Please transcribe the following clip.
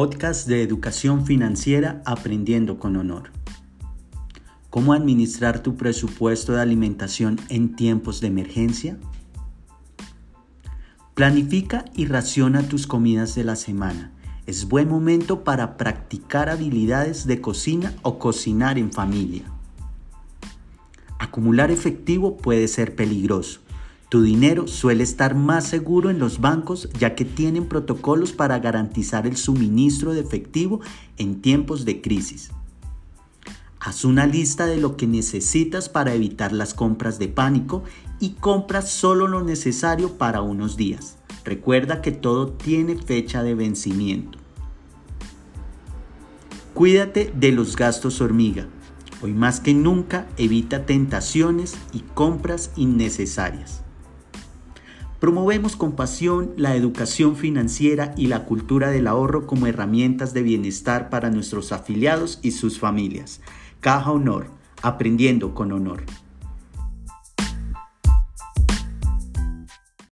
podcast de educación financiera Aprendiendo con Honor. ¿Cómo administrar tu presupuesto de alimentación en tiempos de emergencia? Planifica y raciona tus comidas de la semana. Es buen momento para practicar habilidades de cocina o cocinar en familia. Acumular efectivo puede ser peligroso. Tu dinero suele estar más seguro en los bancos ya que tienen protocolos para garantizar el suministro de efectivo en tiempos de crisis. Haz una lista de lo que necesitas para evitar las compras de pánico y compra solo lo necesario para unos días. Recuerda que todo tiene fecha de vencimiento. Cuídate de los gastos hormiga. Hoy más que nunca evita tentaciones y compras innecesarias. Promovemos con pasión la educación financiera y la cultura del ahorro como herramientas de bienestar para nuestros afiliados y sus familias. Caja Honor, aprendiendo con honor.